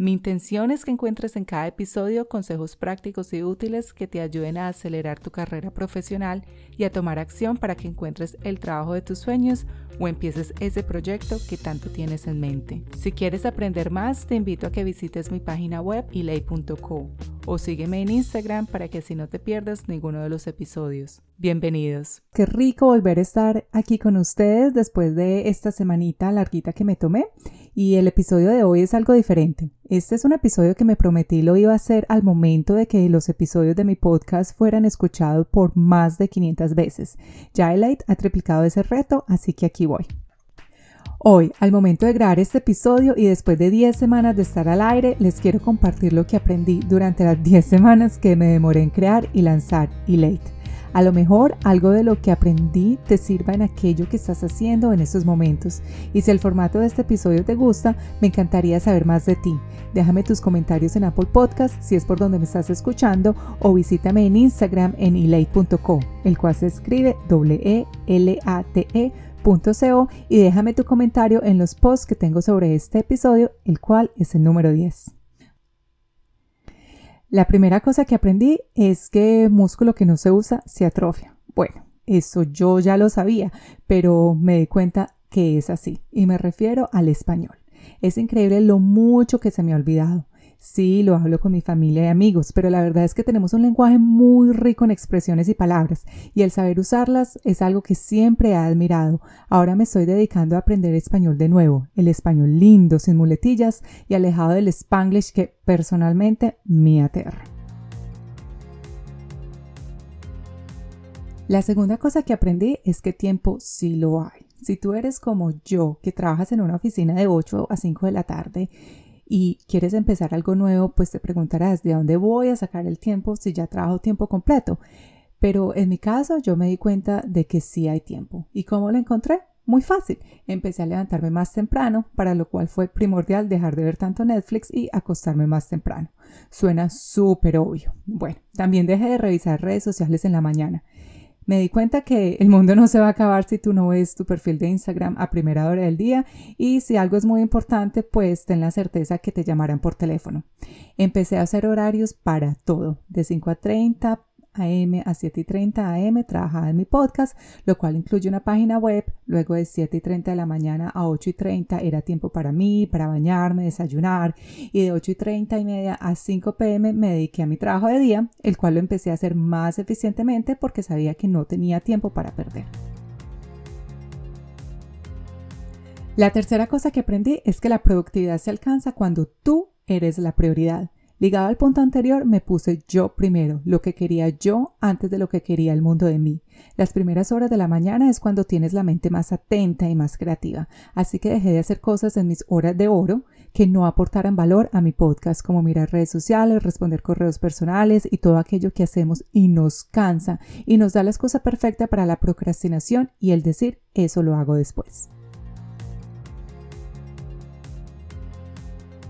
Mi intención es que encuentres en cada episodio consejos prácticos y útiles que te ayuden a acelerar tu carrera profesional y a tomar acción para que encuentres el trabajo de tus sueños o empieces ese proyecto que tanto tienes en mente. Si quieres aprender más, te invito a que visites mi página web ilay.co o sígueme en Instagram para que así no te pierdas ninguno de los episodios. Bienvenidos. Qué rico volver a estar aquí con ustedes después de esta semanita larguita que me tomé y el episodio de hoy es algo diferente. Este es un episodio que me prometí lo iba a hacer al momento de que los episodios de mi podcast fueran escuchados por más de 500 veces. Ya ha triplicado ese reto, así que aquí voy. Hoy, al momento de grabar este episodio y después de 10 semanas de estar al aire, les quiero compartir lo que aprendí durante las 10 semanas que me demoré en crear y lanzar Elate. A lo mejor algo de lo que aprendí te sirva en aquello que estás haciendo en estos momentos. Y si el formato de este episodio te gusta, me encantaría saber más de ti. Déjame tus comentarios en Apple Podcast si es por donde me estás escuchando o visítame en Instagram en elate.co, el cual se escribe W-E-L-A-T-E. y déjame tu comentario en los posts que tengo sobre este episodio, el cual es el número 10. La primera cosa que aprendí es que músculo que no se usa se atrofia. Bueno, eso yo ya lo sabía, pero me di cuenta que es así y me refiero al español. Es increíble lo mucho que se me ha olvidado. Sí, lo hablo con mi familia y amigos, pero la verdad es que tenemos un lenguaje muy rico en expresiones y palabras, y el saber usarlas es algo que siempre he admirado. Ahora me estoy dedicando a aprender español de nuevo, el español lindo, sin muletillas y alejado del spanglish que personalmente me aterra. La segunda cosa que aprendí es que tiempo sí lo hay. Si tú eres como yo, que trabajas en una oficina de 8 a 5 de la tarde y quieres empezar algo nuevo, pues te preguntarás de dónde voy a sacar el tiempo si ya trabajo tiempo completo. Pero en mi caso yo me di cuenta de que sí hay tiempo. ¿Y cómo lo encontré? Muy fácil. Empecé a levantarme más temprano, para lo cual fue primordial dejar de ver tanto Netflix y acostarme más temprano. Suena súper obvio. Bueno, también dejé de revisar redes sociales en la mañana me di cuenta que el mundo no se va a acabar si tú no ves tu perfil de Instagram a primera hora del día y si algo es muy importante, pues ten la certeza que te llamarán por teléfono. Empecé a hacer horarios para todo, de 5 a 30, AM a 7 y 30 AM trabajaba en mi podcast, lo cual incluye una página web. Luego de 7 y 30 de la mañana a 8 y 30 era tiempo para mí, para bañarme, desayunar. Y de 8 y 30 y media a 5 pm me dediqué a mi trabajo de día, el cual lo empecé a hacer más eficientemente porque sabía que no tenía tiempo para perder. La tercera cosa que aprendí es que la productividad se alcanza cuando tú eres la prioridad. Ligado al punto anterior, me puse yo primero, lo que quería yo antes de lo que quería el mundo de mí. Las primeras horas de la mañana es cuando tienes la mente más atenta y más creativa, así que dejé de hacer cosas en mis horas de oro que no aportaran valor a mi podcast, como mirar redes sociales, responder correos personales y todo aquello que hacemos y nos cansa y nos da la excusa perfecta para la procrastinación y el decir eso lo hago después.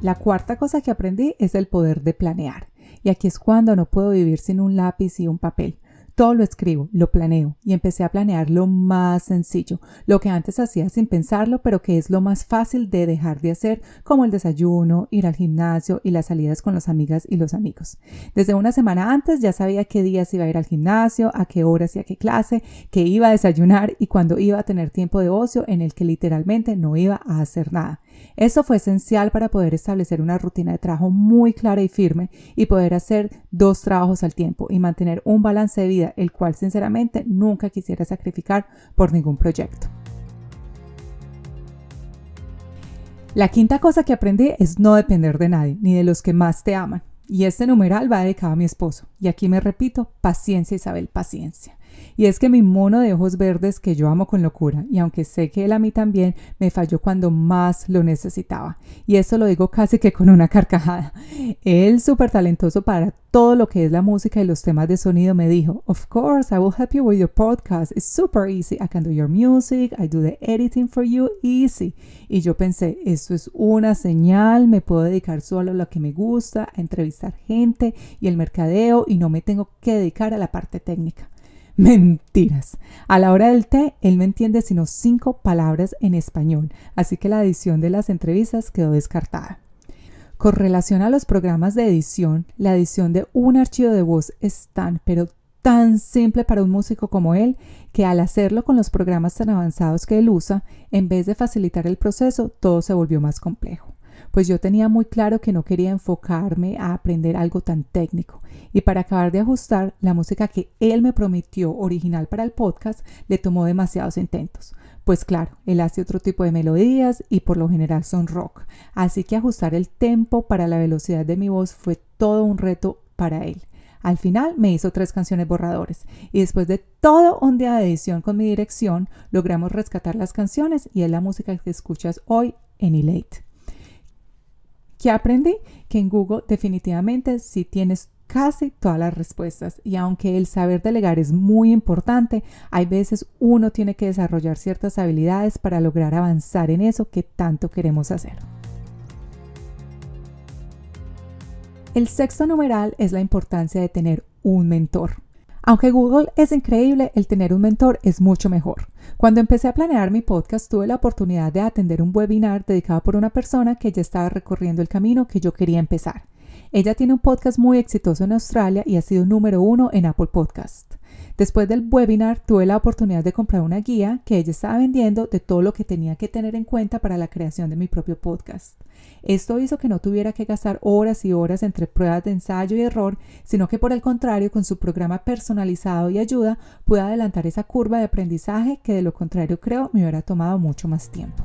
La cuarta cosa que aprendí es el poder de planear. Y aquí es cuando no puedo vivir sin un lápiz y un papel. Todo lo escribo, lo planeo y empecé a planear lo más sencillo, lo que antes hacía sin pensarlo, pero que es lo más fácil de dejar de hacer, como el desayuno, ir al gimnasio y las salidas con las amigas y los amigos. Desde una semana antes ya sabía qué días iba a ir al gimnasio, a qué horas y a qué clase, qué iba a desayunar y cuándo iba a tener tiempo de ocio en el que literalmente no iba a hacer nada. Eso fue esencial para poder establecer una rutina de trabajo muy clara y firme y poder hacer dos trabajos al tiempo y mantener un balance de vida, el cual sinceramente nunca quisiera sacrificar por ningún proyecto. La quinta cosa que aprendí es no depender de nadie, ni de los que más te aman. Y este numeral va dedicado a mi esposo. Y aquí me repito, paciencia Isabel, paciencia. Y es que mi mono de ojos verdes que yo amo con locura, y aunque sé que él a mí también, me falló cuando más lo necesitaba. Y esto lo digo casi que con una carcajada. Él, súper talentoso para todo lo que es la música y los temas de sonido, me dijo, Of course, I will help you with your podcast. It's super easy. I can do your music. I do the editing for you. Easy. Y yo pensé, esto es una señal, me puedo dedicar solo a lo que me gusta, a entrevistar gente y el mercadeo y no me tengo que dedicar a la parte técnica. Mentiras. A la hora del té, él no entiende sino cinco palabras en español, así que la edición de las entrevistas quedó descartada. Con relación a los programas de edición, la edición de un archivo de voz es tan, pero tan simple para un músico como él que al hacerlo con los programas tan avanzados que él usa, en vez de facilitar el proceso, todo se volvió más complejo. Pues yo tenía muy claro que no quería enfocarme a aprender algo tan técnico. Y para acabar de ajustar, la música que él me prometió original para el podcast le tomó demasiados intentos. Pues claro, él hace otro tipo de melodías y por lo general son rock. Así que ajustar el tempo para la velocidad de mi voz fue todo un reto para él. Al final me hizo tres canciones borradores y después de todo un día de edición con mi dirección, logramos rescatar las canciones y es la música que escuchas hoy en Elate. ¿Qué aprendí? Que en Google definitivamente sí tienes casi todas las respuestas y aunque el saber delegar es muy importante, hay veces uno tiene que desarrollar ciertas habilidades para lograr avanzar en eso que tanto queremos hacer. El sexto numeral es la importancia de tener un mentor. Aunque Google es increíble, el tener un mentor es mucho mejor. Cuando empecé a planear mi podcast, tuve la oportunidad de atender un webinar dedicado por una persona que ya estaba recorriendo el camino que yo quería empezar. Ella tiene un podcast muy exitoso en Australia y ha sido número uno en Apple Podcast. Después del webinar tuve la oportunidad de comprar una guía que ella estaba vendiendo de todo lo que tenía que tener en cuenta para la creación de mi propio podcast. Esto hizo que no tuviera que gastar horas y horas entre pruebas de ensayo y error, sino que por el contrario, con su programa personalizado y ayuda, pude adelantar esa curva de aprendizaje que de lo contrario creo me hubiera tomado mucho más tiempo.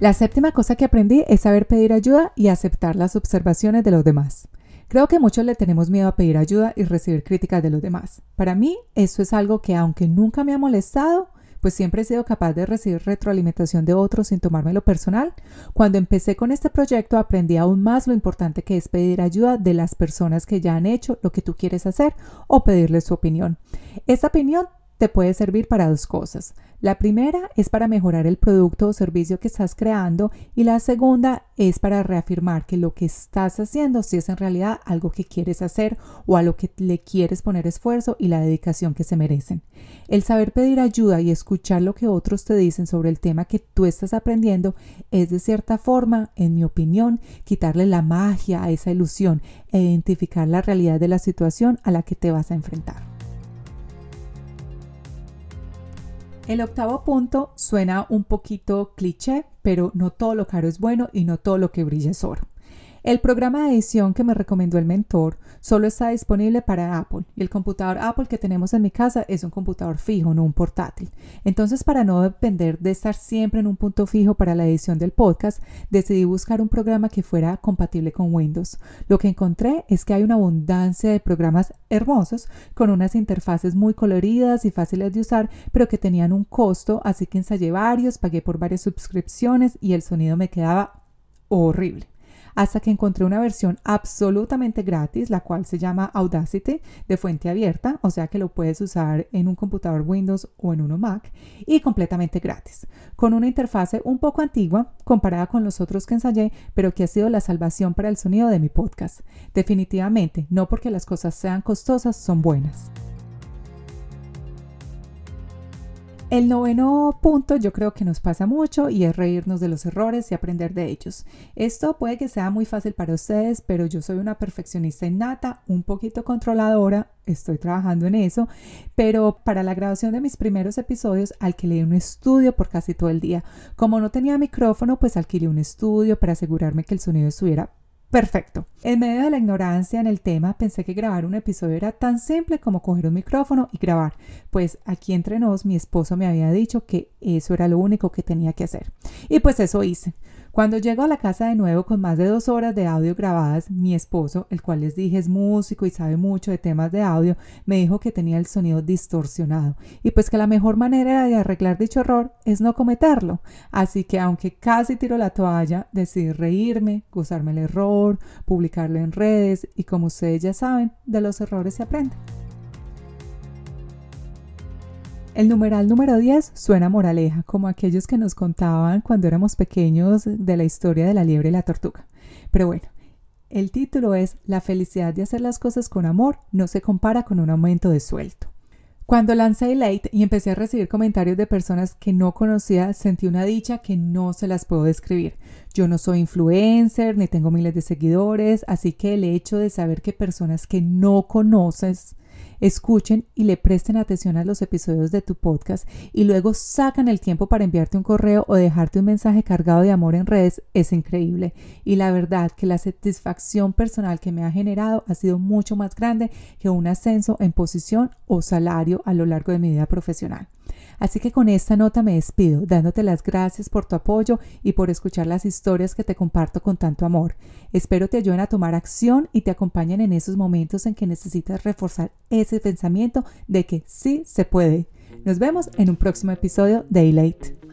La séptima cosa que aprendí es saber pedir ayuda y aceptar las observaciones de los demás. Creo que muchos le tenemos miedo a pedir ayuda y recibir críticas de los demás. Para mí, eso es algo que aunque nunca me ha molestado, pues siempre he sido capaz de recibir retroalimentación de otros sin tomármelo personal. Cuando empecé con este proyecto aprendí aún más lo importante que es pedir ayuda de las personas que ya han hecho lo que tú quieres hacer o pedirles su opinión. Esta opinión te puede servir para dos cosas. La primera es para mejorar el producto o servicio que estás creando y la segunda es para reafirmar que lo que estás haciendo si es en realidad algo que quieres hacer o a lo que le quieres poner esfuerzo y la dedicación que se merecen. El saber pedir ayuda y escuchar lo que otros te dicen sobre el tema que tú estás aprendiendo es de cierta forma, en mi opinión, quitarle la magia a esa ilusión e identificar la realidad de la situación a la que te vas a enfrentar. El octavo punto suena un poquito cliché, pero no todo lo caro es bueno y no todo lo que brilla es oro. El programa de edición que me recomendó el mentor solo está disponible para Apple y el computador Apple que tenemos en mi casa es un computador fijo, no un portátil. Entonces, para no depender de estar siempre en un punto fijo para la edición del podcast, decidí buscar un programa que fuera compatible con Windows. Lo que encontré es que hay una abundancia de programas hermosos con unas interfaces muy coloridas y fáciles de usar, pero que tenían un costo, así que ensayé varios, pagué por varias suscripciones y el sonido me quedaba horrible hasta que encontré una versión absolutamente gratis, la cual se llama Audacity de fuente abierta, o sea que lo puedes usar en un computador Windows o en uno Mac, y completamente gratis, con una interfase un poco antigua comparada con los otros que ensayé, pero que ha sido la salvación para el sonido de mi podcast. Definitivamente, no porque las cosas sean costosas, son buenas. El noveno punto yo creo que nos pasa mucho y es reírnos de los errores y aprender de ellos. Esto puede que sea muy fácil para ustedes, pero yo soy una perfeccionista innata, un poquito controladora, estoy trabajando en eso, pero para la grabación de mis primeros episodios alquilé un estudio por casi todo el día. Como no tenía micrófono, pues alquilé un estudio para asegurarme que el sonido estuviera Perfecto. En medio de la ignorancia en el tema, pensé que grabar un episodio era tan simple como coger un micrófono y grabar, pues aquí entre nos mi esposo me había dicho que eso era lo único que tenía que hacer. Y pues eso hice. Cuando llego a la casa de nuevo con más de dos horas de audio grabadas, mi esposo, el cual les dije es músico y sabe mucho de temas de audio, me dijo que tenía el sonido distorsionado y pues que la mejor manera de arreglar dicho error es no cometerlo. Así que aunque casi tiro la toalla, decidí reírme, gozarme el error, publicarlo en redes y como ustedes ya saben, de los errores se aprende. El numeral número 10 suena moraleja, como aquellos que nos contaban cuando éramos pequeños de la historia de la liebre y la tortuga. Pero bueno, el título es La felicidad de hacer las cosas con amor no se compara con un aumento de sueldo. Cuando lancé Late y empecé a recibir comentarios de personas que no conocía, sentí una dicha que no se las puedo describir. Yo no soy influencer ni tengo miles de seguidores, así que el hecho de saber que personas que no conoces escuchen y le presten atención a los episodios de tu podcast y luego sacan el tiempo para enviarte un correo o dejarte un mensaje cargado de amor en redes es increíble. Y la verdad que la satisfacción personal que me ha generado ha sido mucho más grande que un ascenso en posición o salario a lo largo de mi vida profesional. Así que con esta nota me despido, dándote las gracias por tu apoyo y por escuchar las historias que te comparto con tanto amor. Espero te ayuden a tomar acción y te acompañen en esos momentos en que necesitas reforzar ese pensamiento de que sí se puede. Nos vemos en un próximo episodio de Elate.